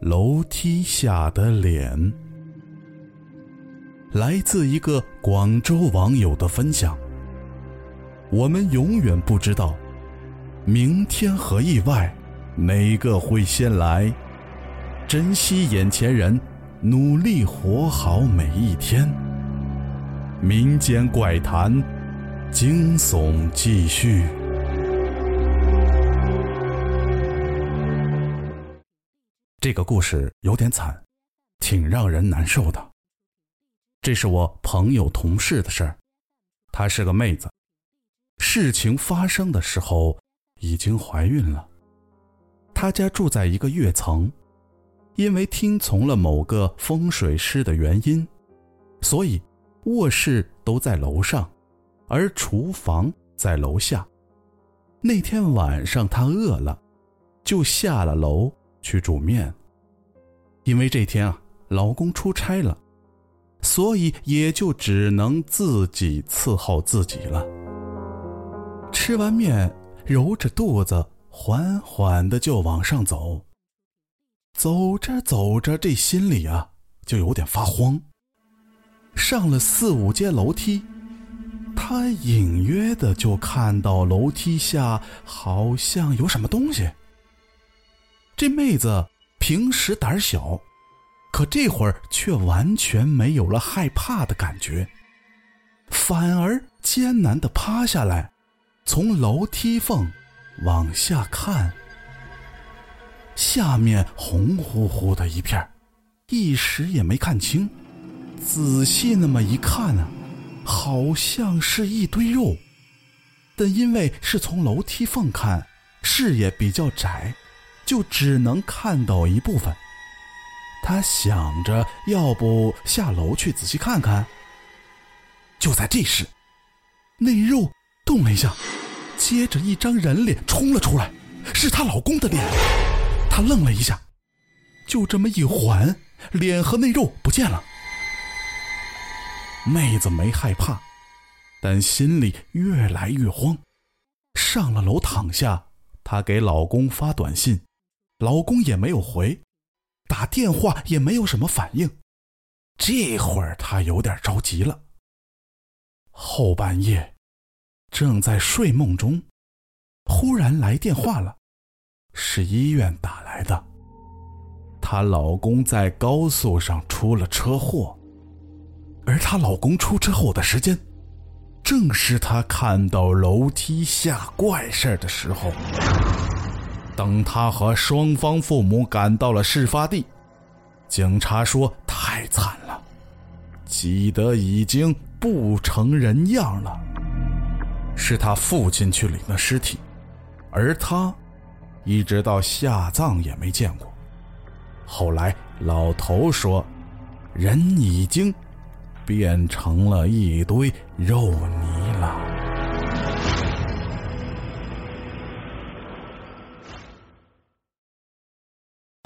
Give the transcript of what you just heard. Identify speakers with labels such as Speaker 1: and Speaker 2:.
Speaker 1: 楼梯下的脸》，来自一个广州网友的分享。我们永远不知道，明天和意外哪个会先来。珍惜眼前人，努力活好每一天。民间怪谈，惊悚继续。这个故事有点惨，挺让人难受的。这是我朋友同事的事儿，她是个妹子。事情发生的时候，已经怀孕了。她家住在一个跃层，因为听从了某个风水师的原因，所以卧室都在楼上，而厨房在楼下。那天晚上她饿了，就下了楼去煮面。因为这天啊，老公出差了，所以也就只能自己伺候自己了。吃完面，揉着肚子，缓缓的就往上走。走着走着，这心里啊就有点发慌。上了四五阶楼梯，他隐约的就看到楼梯下好像有什么东西。这妹子平时胆小，可这会儿却完全没有了害怕的感觉，反而艰难的趴下来。从楼梯缝往下看，下面红乎乎的一片，一时也没看清。仔细那么一看啊，好像是一堆肉，但因为是从楼梯缝看，视野比较窄，就只能看到一部分。他想着，要不下楼去仔细看看。就在这时，那肉动了一下。接着，一张人脸冲了出来，是她老公的脸。她愣了一下，就这么一缓，脸和那肉不见了。妹子没害怕，但心里越来越慌。上了楼躺下，她给老公发短信，老公也没有回，打电话也没有什么反应。这会儿她有点着急了。后半夜。正在睡梦中，忽然来电话了，是医院打来的。她老公在高速上出了车祸，而她老公出车祸的时间，正是她看到楼梯下怪事的时候。等他和双方父母赶到了事发地，警察说太惨了，挤得已经不成人样了。是他父亲去领的尸体，而他一直到下葬也没见过。后来老头说，人已经变成了一堆肉泥了。